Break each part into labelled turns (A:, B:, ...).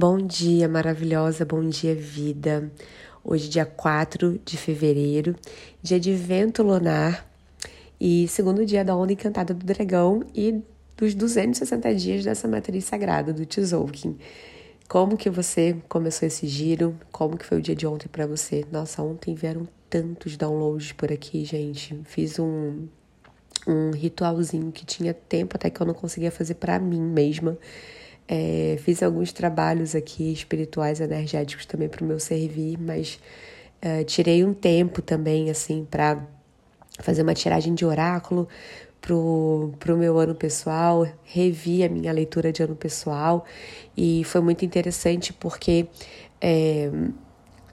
A: Bom dia, maravilhosa, bom dia, vida. Hoje, dia 4 de fevereiro, dia de vento lunar e segundo dia da onda encantada do dragão e dos 260 dias dessa matriz sagrada do Tzolk'in. Como que você começou esse giro? Como que foi o dia de ontem para você? Nossa, ontem vieram tantos downloads por aqui, gente. Fiz um um ritualzinho que tinha tempo até que eu não conseguia fazer para mim mesma é, fiz alguns trabalhos aqui espirituais, energéticos também para o meu servir, mas é, tirei um tempo também, assim, para fazer uma tiragem de oráculo pro, pro meu ano pessoal, revi a minha leitura de ano pessoal e foi muito interessante porque é,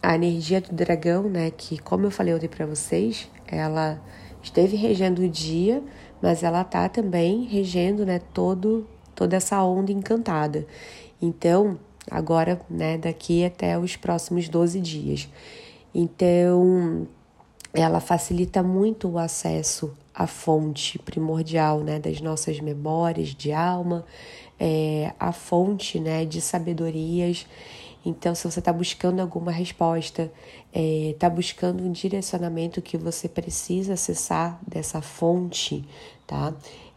A: a energia do dragão, né, que como eu falei ontem para vocês, ela esteve regendo o dia, mas ela tá também regendo, né, todo toda essa onda encantada. Então, agora, né, daqui até os próximos 12 dias. Então, ela facilita muito o acesso à fonte primordial, né, das nossas memórias de alma, é, a fonte, né, de sabedorias. Então, se você está buscando alguma resposta, está é, buscando um direcionamento que você precisa acessar dessa fonte, tá?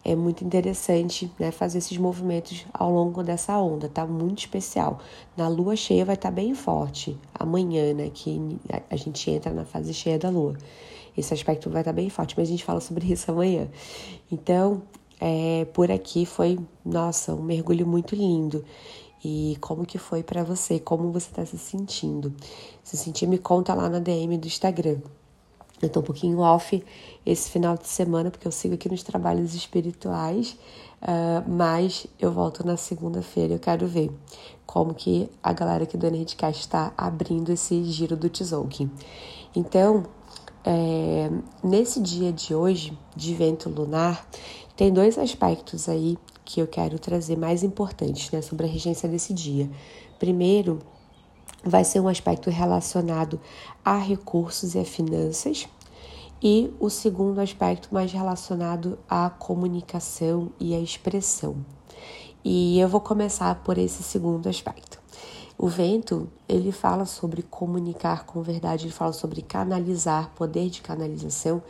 A: É muito interessante né, fazer esses movimentos ao longo dessa onda, tá muito especial. Na lua cheia vai estar tá bem forte, amanhã, né, que a gente entra na fase cheia da lua. Esse aspecto vai estar tá bem forte, mas a gente fala sobre isso amanhã. Então, é, por aqui foi, nossa, um mergulho muito lindo. E como que foi para você? Como você está se sentindo? Se sentir, me conta lá na DM do Instagram. Eu tô um pouquinho off esse final de semana, porque eu sigo aqui nos trabalhos espirituais, uh, mas eu volto na segunda-feira. Eu quero ver como que a galera aqui do Energéticast está abrindo esse giro do Tzolk'in. Então, é, nesse dia de hoje, de vento lunar, tem dois aspectos aí que eu quero trazer mais importantes né, sobre a regência desse dia. Primeiro, vai ser um aspecto relacionado a recursos e a finanças, e o segundo aspecto mais relacionado à comunicação e à expressão. E eu vou começar por esse segundo aspecto. O vento, ele fala sobre comunicar com verdade, ele fala sobre canalizar, poder de canalização,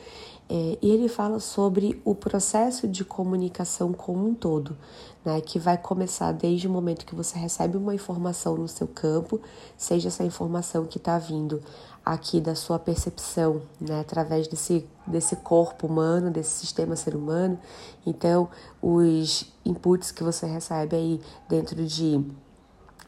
A: é, e ele fala sobre o processo de comunicação como um todo, né, que vai começar desde o momento que você recebe uma informação no seu campo, seja essa informação que está vindo aqui da sua percepção, né, através desse, desse corpo humano, desse sistema ser humano. Então, os inputs que você recebe aí dentro de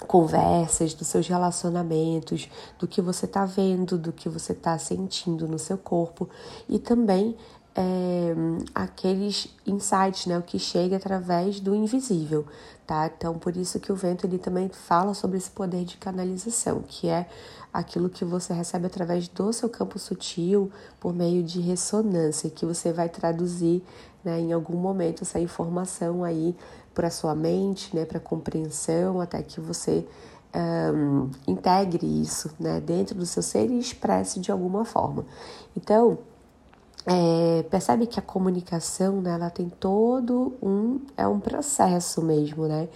A: conversas, dos seus relacionamentos, do que você está vendo, do que você está sentindo no seu corpo e também é, aqueles insights, né, o que chega através do invisível, tá? Então, por isso que o vento ele também fala sobre esse poder de canalização, que é aquilo que você recebe através do seu campo sutil por meio de ressonância, que você vai traduzir, né, em algum momento essa informação aí para sua mente, né, para compreensão, até que você um, integre isso, né, dentro do seu ser e expresse de alguma forma. Então é, percebe que a comunicação, né, ela tem todo um, é um processo mesmo, né?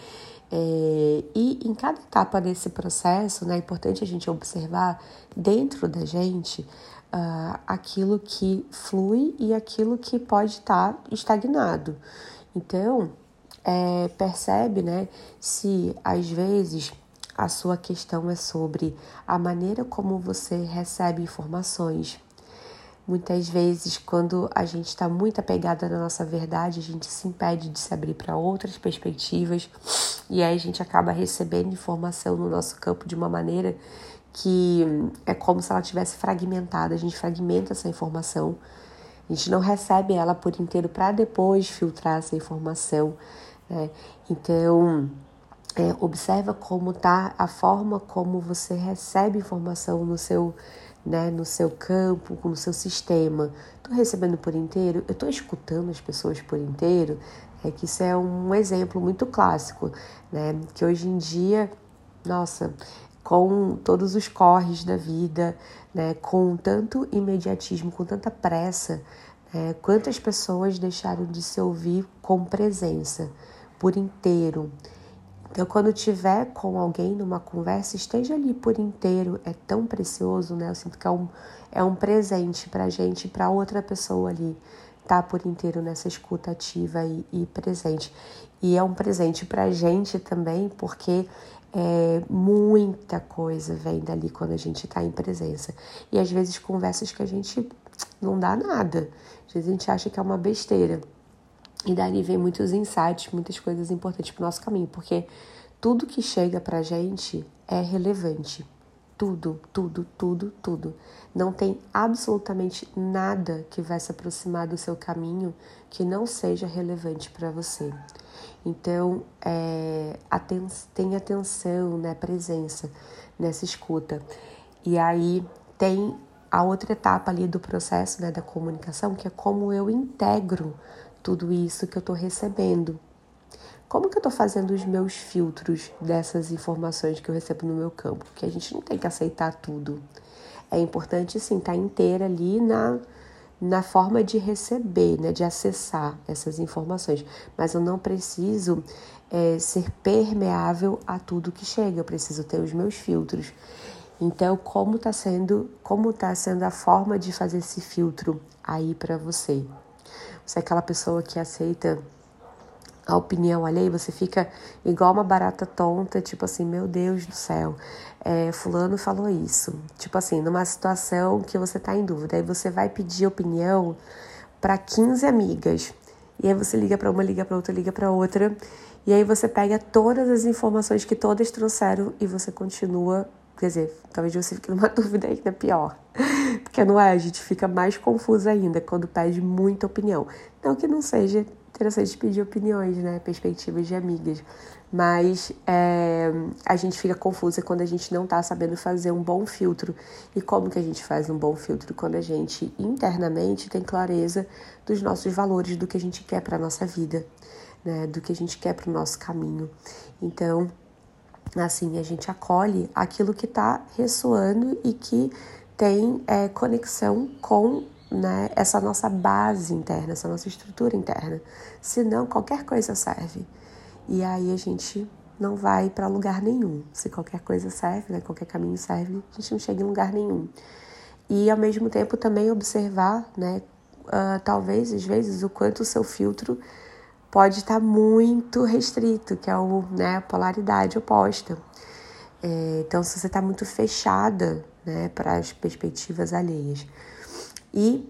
A: É, e em cada etapa desse processo, né, é importante a gente observar dentro da gente uh, aquilo que flui e aquilo que pode estar tá estagnado. Então, é, percebe, né, se às vezes a sua questão é sobre a maneira como você recebe informações, Muitas vezes, quando a gente está muito apegada na nossa verdade, a gente se impede de se abrir para outras perspectivas e aí a gente acaba recebendo informação no nosso campo de uma maneira que é como se ela tivesse fragmentada. A gente fragmenta essa informação, a gente não recebe ela por inteiro para depois filtrar essa informação. Né? Então, é, observa como tá a forma como você recebe informação no seu né, no seu campo, no seu sistema. Estou recebendo por inteiro, eu estou escutando as pessoas por inteiro. É que isso é um exemplo muito clássico, né? Que hoje em dia, nossa, com todos os corres da vida, né, com tanto imediatismo, com tanta pressa, né, quantas pessoas deixaram de se ouvir com presença por inteiro. Então, quando tiver com alguém numa conversa, esteja ali por inteiro. É tão precioso, né? Eu sinto que é um, é um presente pra gente, pra outra pessoa ali, tá por inteiro nessa escuta ativa e, e presente. E é um presente pra gente também, porque é, muita coisa vem dali quando a gente está em presença. E às vezes conversas que a gente não dá nada. Às vezes a gente acha que é uma besteira. E dali vem muitos insights, muitas coisas importantes para o nosso caminho, porque tudo que chega para a gente é relevante. Tudo, tudo, tudo, tudo. Não tem absolutamente nada que vai se aproximar do seu caminho que não seja relevante para você. Então, é, aten tem atenção, né, presença nessa escuta. E aí tem a outra etapa ali do processo né, da comunicação, que é como eu integro tudo isso que eu estou recebendo. Como que eu estou fazendo os meus filtros dessas informações que eu recebo no meu campo? Porque a gente não tem que aceitar tudo. É importante, sim, estar tá inteira ali na, na forma de receber, né, de acessar essas informações. Mas eu não preciso é, ser permeável a tudo que chega. Eu preciso ter os meus filtros. Então, como está sendo, como tá sendo a forma de fazer esse filtro aí para você? Você é aquela pessoa que aceita a opinião alheia, você fica igual uma barata tonta, tipo assim, meu Deus do céu, é, fulano falou isso. Tipo assim, numa situação que você tá em dúvida, aí você vai pedir opinião para 15 amigas. E aí você liga para uma, liga para outra, liga para outra, e aí você pega todas as informações que todas trouxeram e você continua Quer dizer, talvez você fique numa dúvida ainda pior. Porque não é, a gente fica mais confusa ainda quando pede muita opinião. Não que não seja interessante pedir opiniões, né? Perspectivas de amigas. Mas é, a gente fica confusa quando a gente não tá sabendo fazer um bom filtro. E como que a gente faz um bom filtro? Quando a gente internamente tem clareza dos nossos valores, do que a gente quer para nossa vida, né? Do que a gente quer para o nosso caminho. Então, Assim, a gente acolhe aquilo que está ressoando e que tem é, conexão com né, essa nossa base interna, essa nossa estrutura interna. Senão, qualquer coisa serve. E aí a gente não vai para lugar nenhum. Se qualquer coisa serve, né, qualquer caminho serve, a gente não chega em lugar nenhum. E ao mesmo tempo também observar, né, uh, talvez às vezes o quanto o seu filtro pode estar muito restrito, que é o, né, a polaridade oposta. É, então, se você está muito fechada né, para as perspectivas alheias. E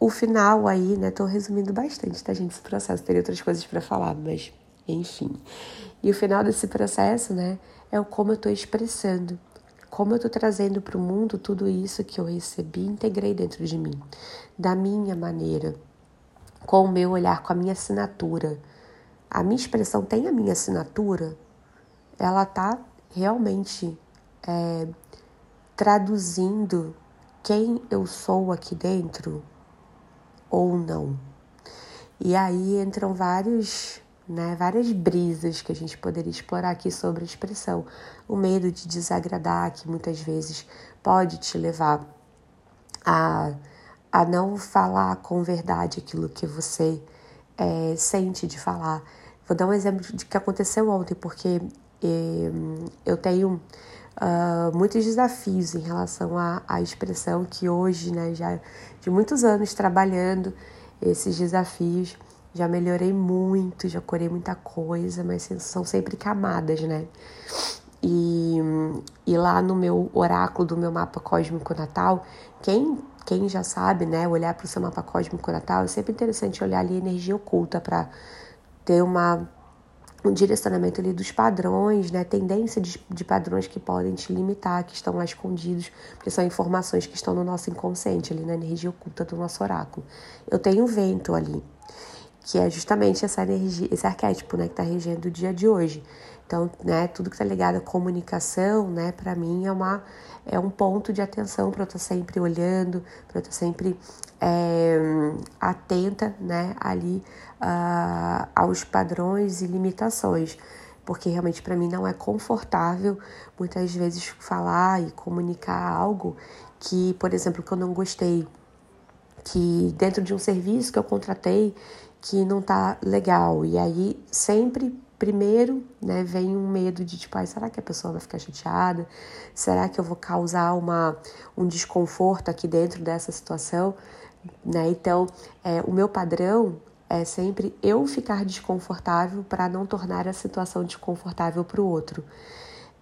A: o final aí, né? Tô resumindo bastante, tá, gente? Esse processo. Teria outras coisas para falar, mas enfim. E o final desse processo, né? É o como eu tô expressando. Como eu tô trazendo para o mundo tudo isso que eu recebi, integrei dentro de mim, da minha maneira, com o meu olhar, com a minha assinatura. A minha expressão tem a minha assinatura, ela está realmente é, traduzindo quem eu sou aqui dentro ou não. E aí entram vários, né, várias brisas que a gente poderia explorar aqui sobre a expressão. O medo de desagradar, que muitas vezes pode te levar a a não falar com verdade aquilo que você é, sente de falar. Vou dar um exemplo de que aconteceu ontem, porque é, eu tenho uh, muitos desafios em relação à, à expressão que hoje, né, já de muitos anos trabalhando esses desafios, já melhorei muito, já curei muita coisa, mas são sempre camadas, né? E, e lá no meu oráculo do meu mapa cósmico natal, quem quem já sabe, né, olhar para o seu mapa cósmico natal, é sempre interessante olhar ali a energia oculta para ter uma um direcionamento ali dos padrões, né, tendência de, de padrões que podem te limitar, que estão lá escondidos, porque são informações que estão no nosso inconsciente, ali na energia oculta do nosso oráculo. Eu tenho vento ali, que é justamente essa energia, esse arquétipo, né, que está regendo o dia de hoje. Então, né, tudo que está ligado à comunicação, né, para mim é uma é um ponto de atenção para eu estar sempre olhando, para eu estar sempre é, atenta, né, ali uh, aos padrões e limitações, porque realmente para mim não é confortável muitas vezes falar e comunicar algo que, por exemplo, que eu não gostei, que dentro de um serviço que eu contratei que não tá legal. E aí sempre primeiro, né, vem um medo de tipo, ah, será que a pessoa vai ficar chateada? Será que eu vou causar uma, um desconforto aqui dentro dessa situação? Né? Então, é, o meu padrão é sempre eu ficar desconfortável para não tornar a situação desconfortável para o outro.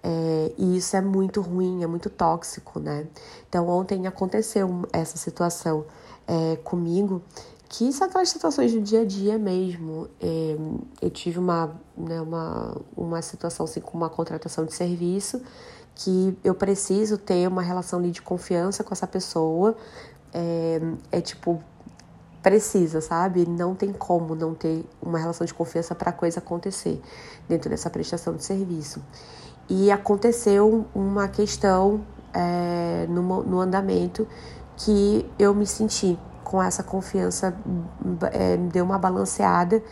A: É, e isso é muito ruim, é muito tóxico, né? Então, ontem aconteceu essa situação é, comigo, que são aquelas situações do dia a dia mesmo. É, eu tive uma, né, uma, uma situação assim, com uma contratação de serviço que eu preciso ter uma relação de confiança com essa pessoa. É, é tipo, precisa, sabe? Não tem como não ter uma relação de confiança para a coisa acontecer dentro dessa prestação de serviço. E aconteceu uma questão é, no, no andamento que eu me senti com essa confiança, é, deu uma balanceada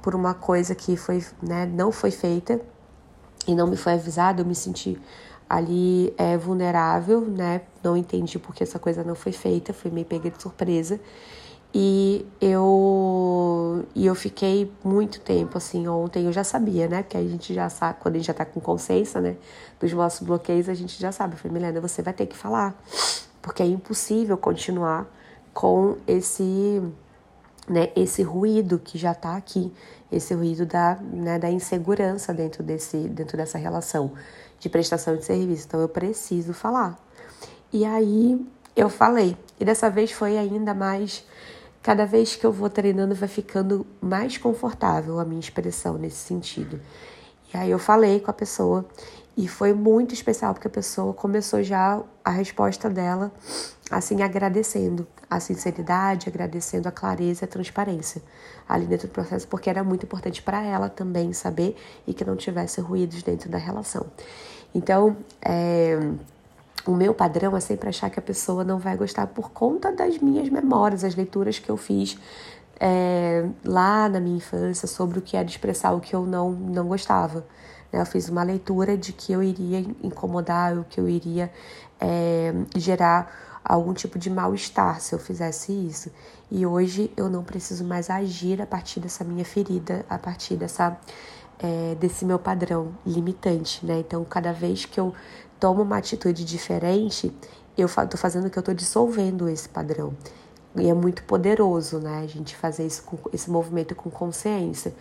A: por uma coisa que foi, né, não foi feita e não me foi avisada, eu me senti ali é, vulnerável, né? Não entendi porque essa coisa não foi feita, fui meio pega de surpresa. E eu, e eu fiquei muito tempo, assim, ontem eu já sabia, né? Porque a gente já sabe, quando a gente já tá com consciência, né? Dos nossos bloqueios, a gente já sabe. Eu falei, Milena, você vai ter que falar. Porque é impossível continuar com esse, né, esse ruído que já tá aqui. Esse ruído da, né, da insegurança dentro, desse, dentro dessa relação de prestação de serviço. Então eu preciso falar. E aí eu falei. E dessa vez foi ainda mais Cada vez que eu vou treinando, vai ficando mais confortável a minha expressão nesse sentido. E aí eu falei com a pessoa e foi muito especial porque a pessoa começou já a resposta dela assim agradecendo a sinceridade, agradecendo a clareza e a transparência ali dentro do processo, porque era muito importante para ela também saber e que não tivesse ruídos dentro da relação. Então, é, o meu padrão é sempre achar que a pessoa não vai gostar por conta das minhas memórias, as leituras que eu fiz é, lá na minha infância sobre o que era expressar o que eu não, não gostava. Né? Eu fiz uma leitura de que eu iria incomodar, o que eu iria é, gerar algum tipo de mal-estar se eu fizesse isso. E hoje eu não preciso mais agir a partir dessa minha ferida, a partir dessa é, desse meu padrão limitante, né? Então, cada vez que eu tomo uma atitude diferente, eu tô fazendo que eu tô dissolvendo esse padrão. E é muito poderoso, né? A gente fazer isso com, esse movimento com consciência.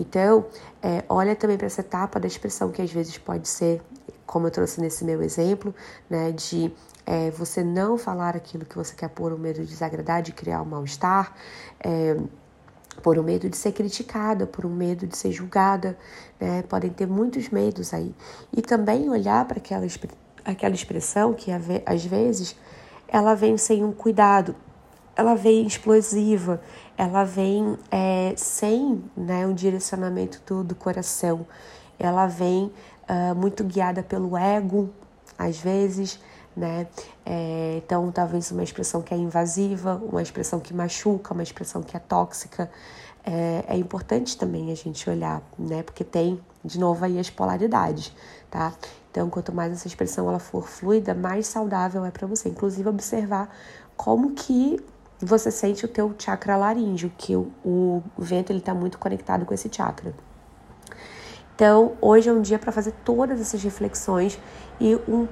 A: Então, é, olha também para essa etapa da expressão que às vezes pode ser, como eu trouxe nesse meu exemplo, né, de é, você não falar aquilo que você quer por um medo de desagradar, de criar um mal-estar. É, por um medo de ser criticada, por um medo de ser julgada, né? Podem ter muitos medos aí. E também olhar para aquela, aquela expressão que às vezes ela vem sem um cuidado, ela vem explosiva, ela vem é, sem né, um direcionamento do, do coração, ela vem uh, muito guiada pelo ego, às vezes, né? É, então, talvez uma expressão que é invasiva, uma expressão que machuca, uma expressão que é tóxica. É, é importante também a gente olhar, né? Porque tem, de novo, aí as polaridades, tá? Então, quanto mais essa expressão ela for fluida, mais saudável é para você. Inclusive, observar como que você sente o teu chakra laríngeo, que o, o vento ele está muito conectado com esse chakra. Então, hoje é um dia para fazer todas essas reflexões e um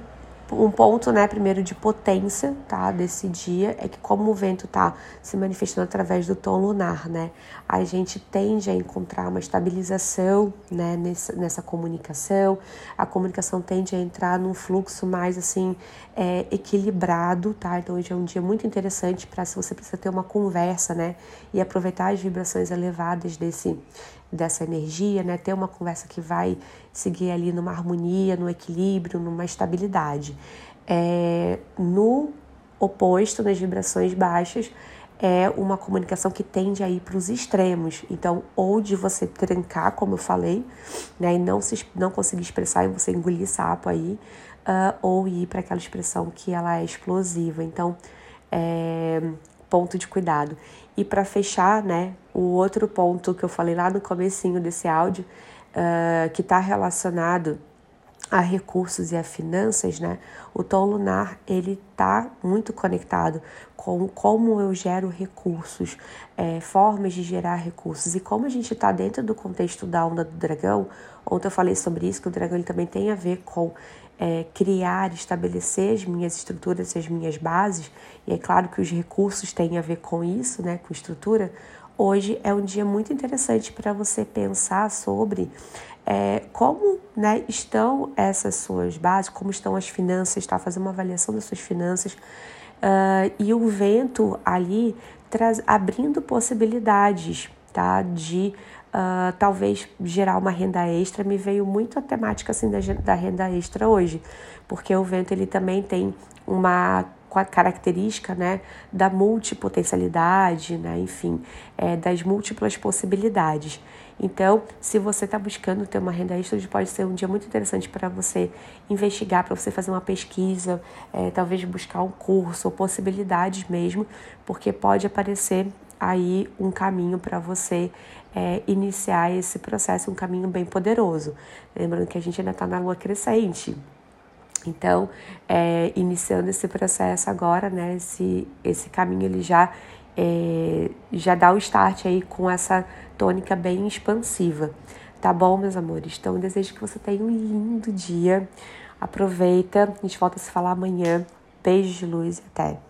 A: um ponto, né, primeiro de potência, tá, desse dia é que como o vento tá se manifestando através do tom lunar, né, a gente tende a encontrar uma estabilização, né, nessa, nessa comunicação, a comunicação tende a entrar num fluxo mais, assim, é, equilibrado, tá, então hoje é um dia muito interessante para se você precisa ter uma conversa, né, e aproveitar as vibrações elevadas desse dessa energia, né? Ter uma conversa que vai seguir ali numa harmonia, no equilíbrio, numa estabilidade. É, no oposto, nas vibrações baixas, é uma comunicação que tende a ir para os extremos. Então, ou de você trancar, como eu falei, né, e não, se, não conseguir expressar e você engolir sapo aí, uh, ou ir para aquela expressão que ela é explosiva. Então, é, ponto de cuidado. E para fechar, né, o outro ponto que eu falei lá no comecinho desse áudio, uh, que está relacionado a recursos e a finanças, né? O tom lunar ele está muito conectado com como eu gero recursos, é, formas de gerar recursos e como a gente está dentro do contexto da onda do dragão. Ontem eu falei sobre isso que o dragão ele também tem a ver com é, criar, estabelecer as minhas estruturas, as minhas bases. E é claro que os recursos têm a ver com isso, né? Com estrutura. Hoje é um dia muito interessante para você pensar sobre é, como né, estão essas suas bases, como estão as finanças, tá? Fazer uma avaliação das suas finanças. Uh, e o vento ali traz, abrindo possibilidades tá? de uh, talvez gerar uma renda extra. Me veio muito a temática assim, da, da renda extra hoje, porque o vento ele também tem uma característica né, da multipotencialidade, né, enfim, é, das múltiplas possibilidades. Então, se você está buscando ter uma renda extra, pode ser um dia muito interessante para você investigar, para você fazer uma pesquisa, é, talvez buscar um curso ou possibilidades mesmo, porque pode aparecer aí um caminho para você é, iniciar esse processo, um caminho bem poderoso. Lembrando que a gente ainda está na lua crescente. Então, é, iniciando esse processo agora, né, esse, esse caminho ele já, é, já dá o start aí com essa tônica bem expansiva. Tá bom, meus amores? Então, eu desejo que você tenha um lindo dia. Aproveita, a gente volta a se falar amanhã. Beijo de luz e até.